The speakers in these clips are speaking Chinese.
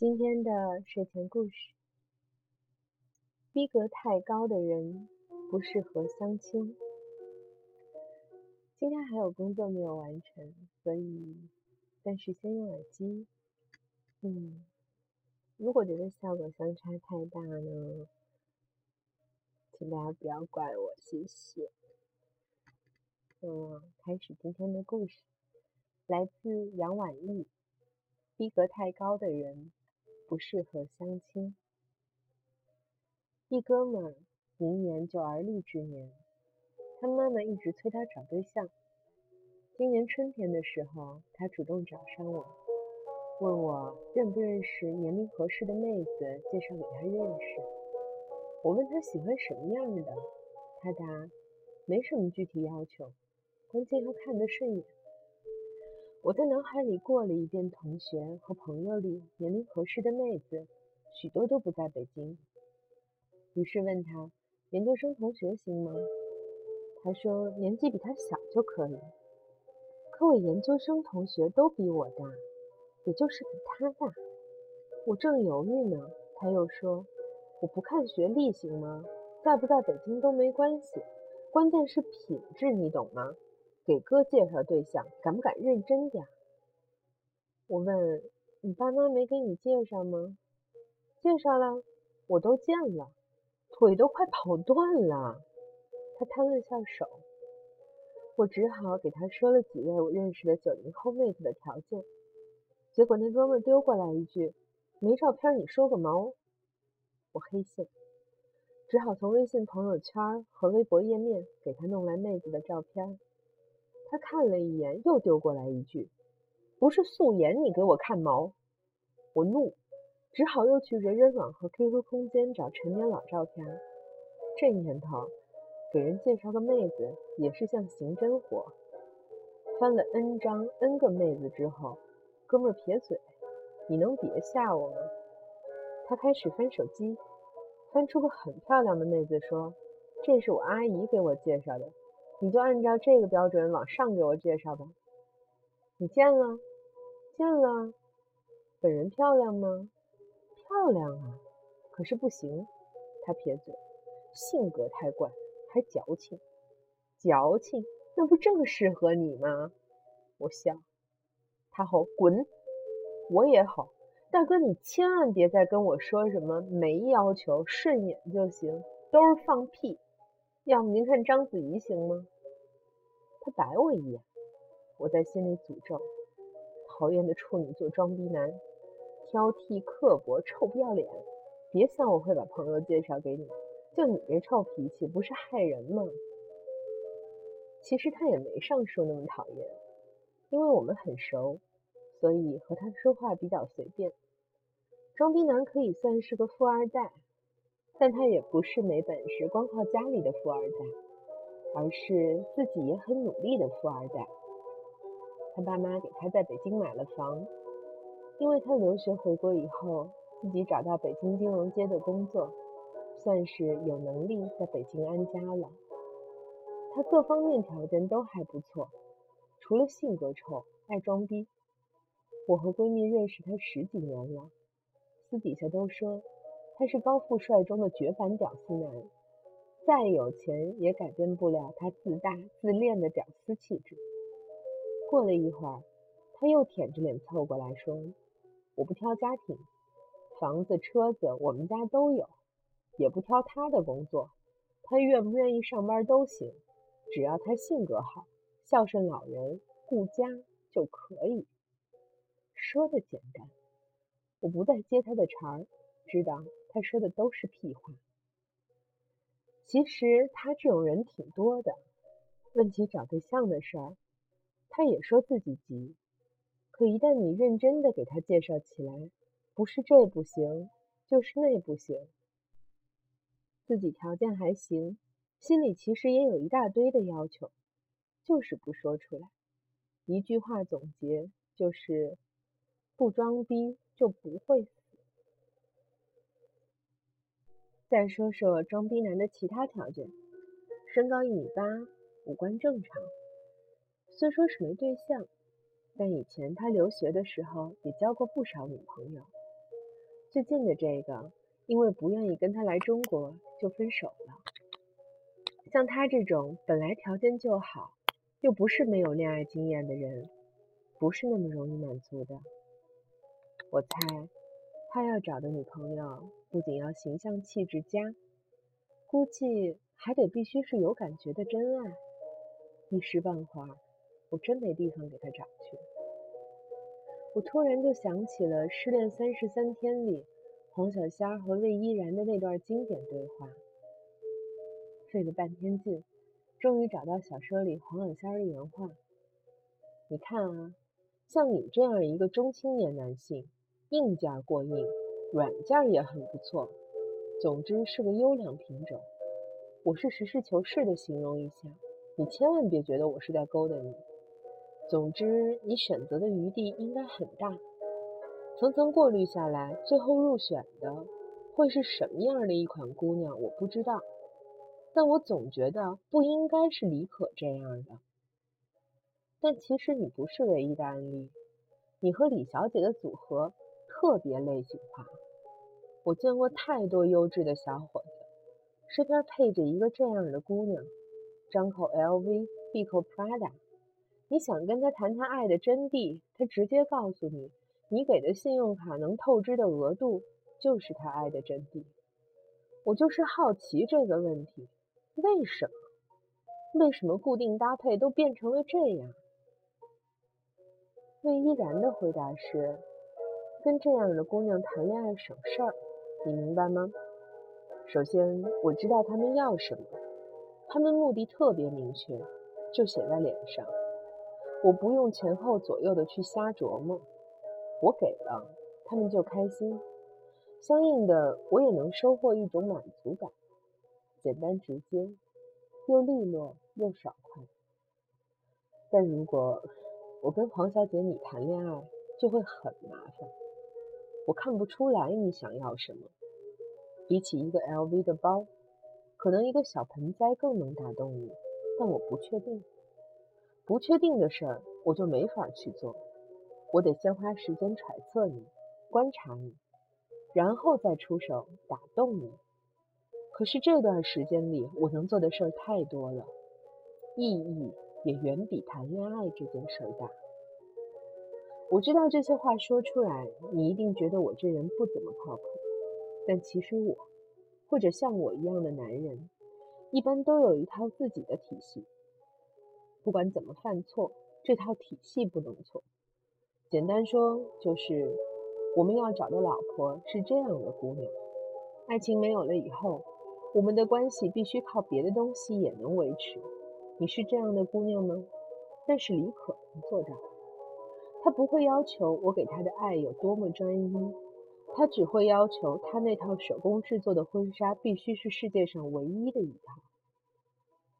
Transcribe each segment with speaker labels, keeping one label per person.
Speaker 1: 今天的睡前故事：逼格太高的人不适合相亲。今天还有工作没有完成，所以暂时先用耳机。嗯，如果觉得效果相差太大呢，请大家不要怪我，谢谢。嗯，开始今天的故事，来自杨婉意。逼格太高的人不适合相亲。一哥们明年就而立之年，他妈妈一直催他找对象。今年春天的时候，他主动找上我，问我认不认识年龄合适的妹子，介绍给他认识。我问他喜欢什么样的，他答没什么具体要求，关键要看得顺眼。我在脑海里过了一遍同学和朋友里年龄合适的妹子，许多都不在北京。于是问他：“研究生同学行吗？”他说：“年纪比他小就可以。”可我研究生同学都比我大，也就是比他大。我正犹豫呢，他又说：“我不看学历行吗？在不在北京都没关系，关键是品质，你懂吗？”给哥介绍对象，敢不敢认真点？我问你爸妈没给你介绍吗？介绍了，我都见了，腿都快跑断了。他摊了下手，我只好给他说了几位我认识的九零后妹子的条件。结果那哥们丢过来一句：“没照片你说个毛！”我黑线，只好从微信朋友圈和微博页面给他弄来妹子的照片。他看了一眼，又丢过来一句：“不是素颜，你给我看毛！”我怒，只好又去人人网和 QQ 空间找陈年老照片。这年头，给人介绍个妹子也是像刑侦活。翻了 N 张 N 个妹子之后，哥们撇嘴：“你能别吓我吗？”他开始翻手机，翻出个很漂亮的妹子，说：“这是我阿姨给我介绍的。”你就按照这个标准往上给我介绍吧。你见了，见了，本人漂亮吗？漂亮啊，可是不行。他撇嘴，性格太怪，还矫情。矫情，那不正适合你吗？我笑。他吼滚。我也吼。大哥，你千万别再跟我说什么没要求，顺眼就行，都是放屁。要么您看章子怡行吗？他白我一眼，我在心里诅咒：讨厌的处女座装逼男，挑剔刻薄，臭不要脸！别想我会把朋友介绍给你，就你这臭脾气，不是害人吗？其实他也没上述那么讨厌，因为我们很熟，所以和他说话比较随便。装逼男可以算是个富二代。但他也不是没本事，光靠家里的富二代，而是自己也很努力的富二代。他爸妈给他在北京买了房，因为他留学回国以后，自己找到北京金融街的工作，算是有能力在北京安家了。他各方面条件都还不错，除了性格臭、爱装逼。我和闺蜜认识他十几年了，私底下都说。他是高富帅中的绝版屌丝男，再有钱也改变不了他自大自恋的屌丝气质。过了一会儿，他又舔着脸凑过来说：“我不挑家庭，房子车子我们家都有，也不挑他的工作，他愿不愿意上班都行，只要他性格好，孝顺老人，顾家就可以。”说的简单，我不再接他的茬儿，知道。他说的都是屁话。其实他这种人挺多的。问起找对象的事儿，他也说自己急。可一旦你认真的给他介绍起来，不是这不行，就是那不行。自己条件还行，心里其实也有一大堆的要求，就是不说出来。一句话总结就是：不装逼就不会。再说说装逼男的其他条件：身高一米八，五官正常。虽说是没对象，但以前他留学的时候也交过不少女朋友。最近的这个，因为不愿意跟他来中国，就分手了。像他这种本来条件就好，又不是没有恋爱经验的人，不是那么容易满足的。我猜，他要找的女朋友不仅要形象气质佳，估计还得必须是有感觉的真爱。一时半会儿，我真没地方给他找去。我突然就想起了《失恋三十三天》里黄小仙和魏依然的那段经典对话，费了半天劲，终于找到小说里黄小仙的原话：“你看啊，像你这样一个中青年男性，硬件过硬，软件也很不错，总之是个优良品种。我是实事求是的形容一下，你千万别觉得我是在勾搭你。”总之，你选择的余地应该很大。层层过滤下来，最后入选的会是什么样的一款姑娘，我不知道。但我总觉得不应该是李可这样的。但其实你不是唯一的案例，你和李小姐的组合特别类型化。我见过太多优质的小伙子，身边配着一个这样的姑娘，张口 LV，闭口 Prada。你想跟他谈谈爱的真谛，他直接告诉你，你给的信用卡能透支的额度就是他爱的真谛。我就是好奇这个问题，为什么？为什么固定搭配都变成了这样？魏依然的回答是：跟这样的姑娘谈恋爱省事儿，你明白吗？首先，我知道他们要什么，他们目的特别明确，就写在脸上。我不用前后左右的去瞎琢磨，我给了他们就开心，相应的我也能收获一种满足感，简单直接，又利落又爽快。但如果我跟黄小姐你谈恋爱，就会很麻烦。我看不出来你想要什么，比起一个 LV 的包，可能一个小盆栽更能打动你，但我不确定。不确定的事儿，我就没法去做。我得先花时间揣测你、观察你，然后再出手打动你。可是这段时间里，我能做的事儿太多了，意义也远比谈恋爱这件事儿大。我知道这些话说出来，你一定觉得我这人不怎么靠谱。但其实我，或者像我一样的男人，一般都有一套自己的体系。不管怎么犯错，这套体系不能错。简单说，就是我们要找的老婆是这样的姑娘。爱情没有了以后，我们的关系必须靠别的东西也能维持。你是这样的姑娘吗？但是李可能做到。他不会要求我给他的爱有多么专一，他只会要求他那套手工制作的婚纱必须是世界上唯一的一套。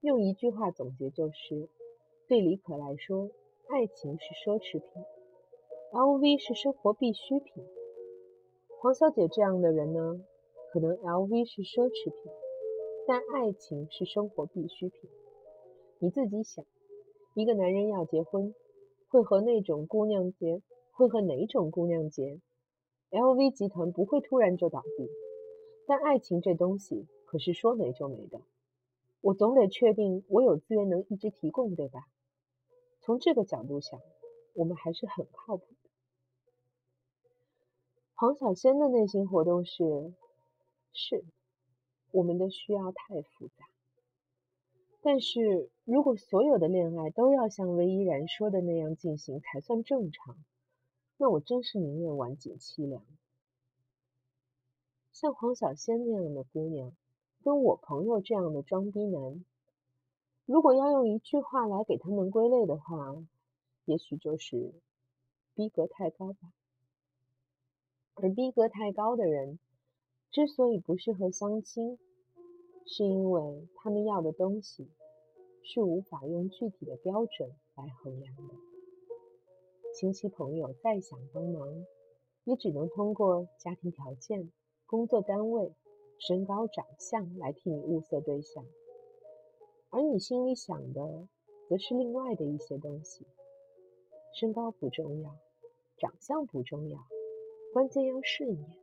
Speaker 1: 用一句话总结就是。对李可来说，爱情是奢侈品，LV 是生活必需品。黄小姐这样的人呢，可能 LV 是奢侈品，但爱情是生活必需品。你自己想，一个男人要结婚，会和那种姑娘结，会和哪种姑娘结？LV 集团不会突然就倒闭，但爱情这东西可是说没就没的。我总得确定我有资源能一直提供，对吧？从这个角度想，我们还是很靠谱的。黄小仙的内心活动是：是，我们的需要太复杂。但是如果所有的恋爱都要像魏依然说的那样进行才算正常，那我真是宁愿晚景凄凉。像黄小仙那样的姑娘，跟我朋友这样的装逼男。如果要用一句话来给他们归类的话，也许就是逼格太高吧。而逼格太高的人之所以不适合相亲，是因为他们要的东西是无法用具体的标准来衡量的。亲戚朋友再想帮忙，也只能通过家庭条件、工作单位、身高、长相来替你物色对象。而你心里想的，则是另外的一些东西。身高不重要，长相不重要，关键要顺眼，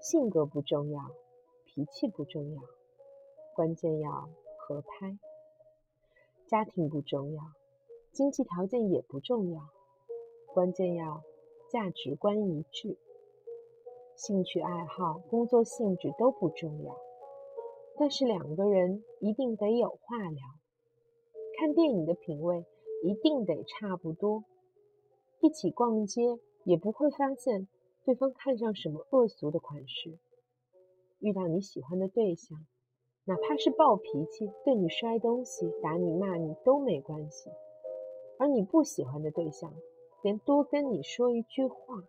Speaker 1: 性格不重要，脾气不重要，关键要合拍。家庭不重要，经济条件也不重要，关键要价值观一致。兴趣爱好、工作性质都不重要，但是两个人一定得有话聊。看电影的品味一定得差不多，一起逛街也不会发现。对方看上什么恶俗的款式，遇到你喜欢的对象，哪怕是暴脾气，对你摔东西、打你、骂你都没关系；而你不喜欢的对象，连多跟你说一句话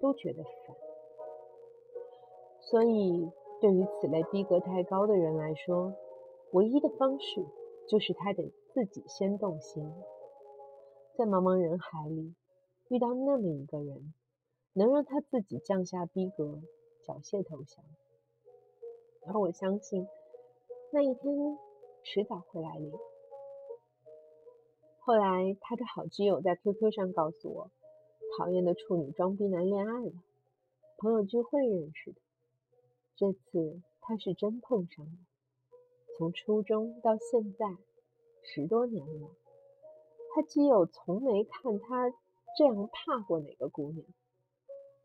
Speaker 1: 都觉得烦。所以，对于此类逼格太高的人来说，唯一的方式就是他得自己先动心，在茫茫人海里遇到那么一个人。能让他自己降下逼格，缴械投降，而我相信那一天迟早会来临。后来，他的好基友在 QQ 上告诉我，讨厌的处女装逼男恋爱了，朋友聚会认识的。这次他是真碰上了，从初中到现在十多年了，他基友从没看他这样怕过哪个姑娘。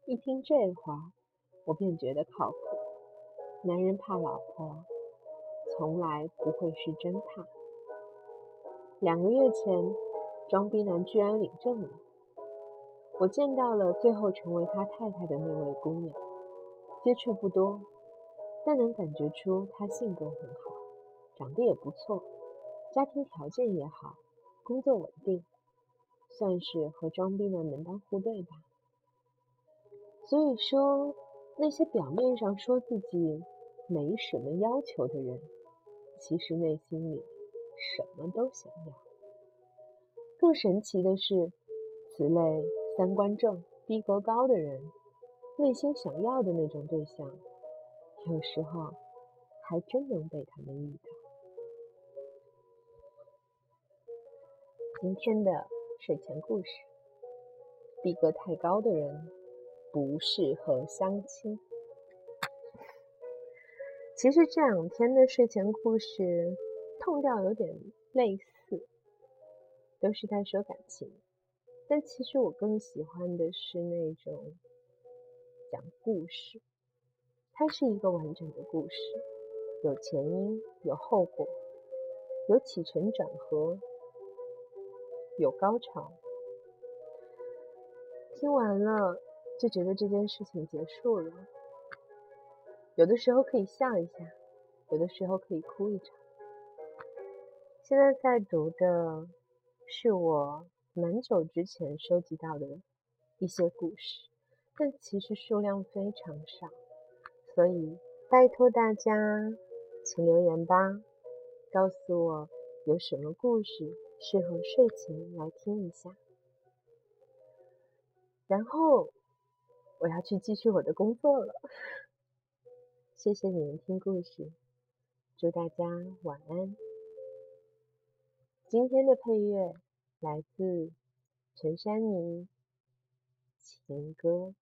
Speaker 1: 一听这话，我便觉得靠谱。男人怕老婆，从来不会是真怕。两个月前，装逼男居然领证了。我见到了最后成为他太太的那位姑娘，接触不多，但能感觉出她性格很好，长得也不错，家庭条件也好，工作稳定，算是和装逼男门当户对吧。所以说，那些表面上说自己没什么要求的人，其实内心里什么都想要。更神奇的是，此类三观正、逼格高的人，内心想要的那种对象，有时候还真能被他们遇到。今天的睡前故事：逼格太高的人。不适合相亲。其实这两天的睡前故事，痛调有点类似，都是在说感情。但其实我更喜欢的是那种讲故事，它是一个完整的故事，有前因，有后果，有起承转合，有高潮。听完了。就觉得这件事情结束了。有的时候可以笑一下，有的时候可以哭一场。现在在读的是我蛮久之前收集到的一些故事，但其实数量非常少，所以拜托大家，请留言吧，告诉我有什么故事适合睡前来听一下，然后。我要去继续我的工作了，谢谢你们听故事，祝大家晚安。今天的配乐来自陈珊妮情歌。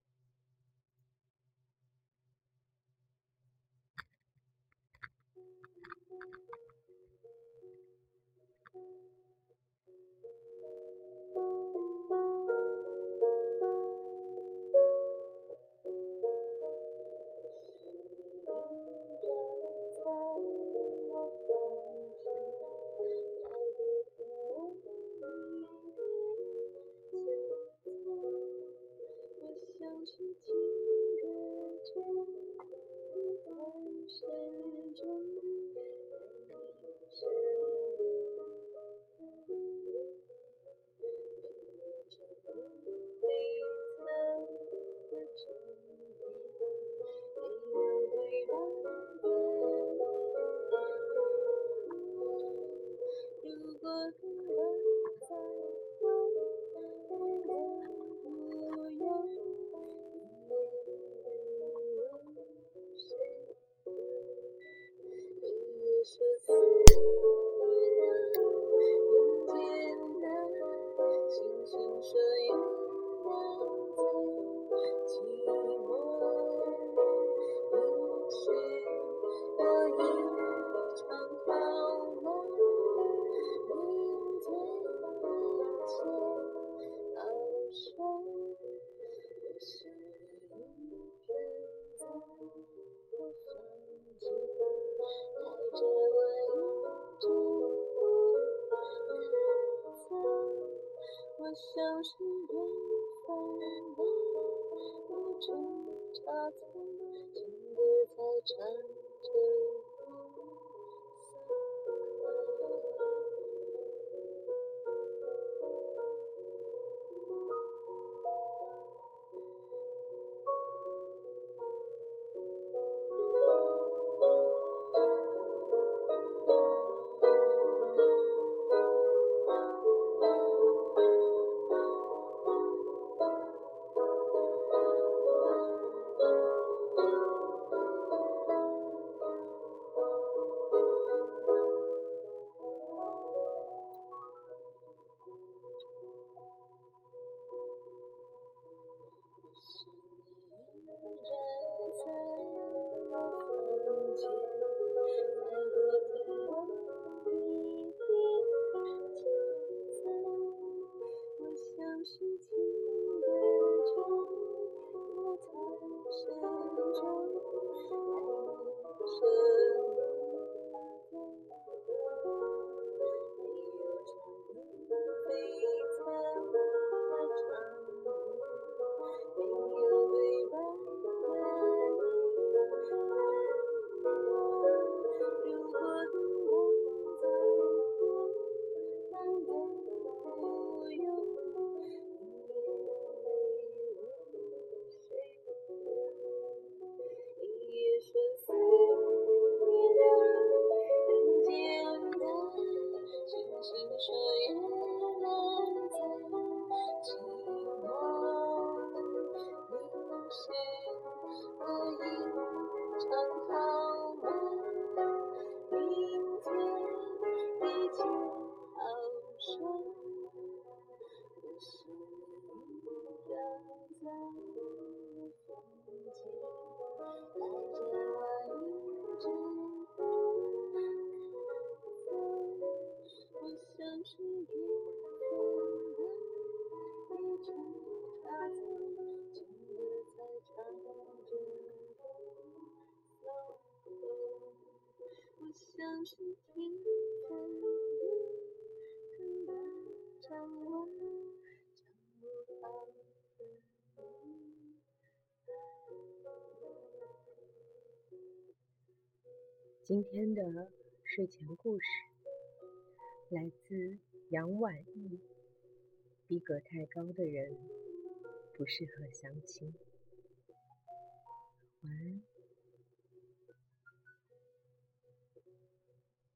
Speaker 1: 挣
Speaker 2: 扎中，情歌在唱着。lives.
Speaker 1: 像是听今天的睡前故事来自杨婉意。逼格太高的人不适合相亲。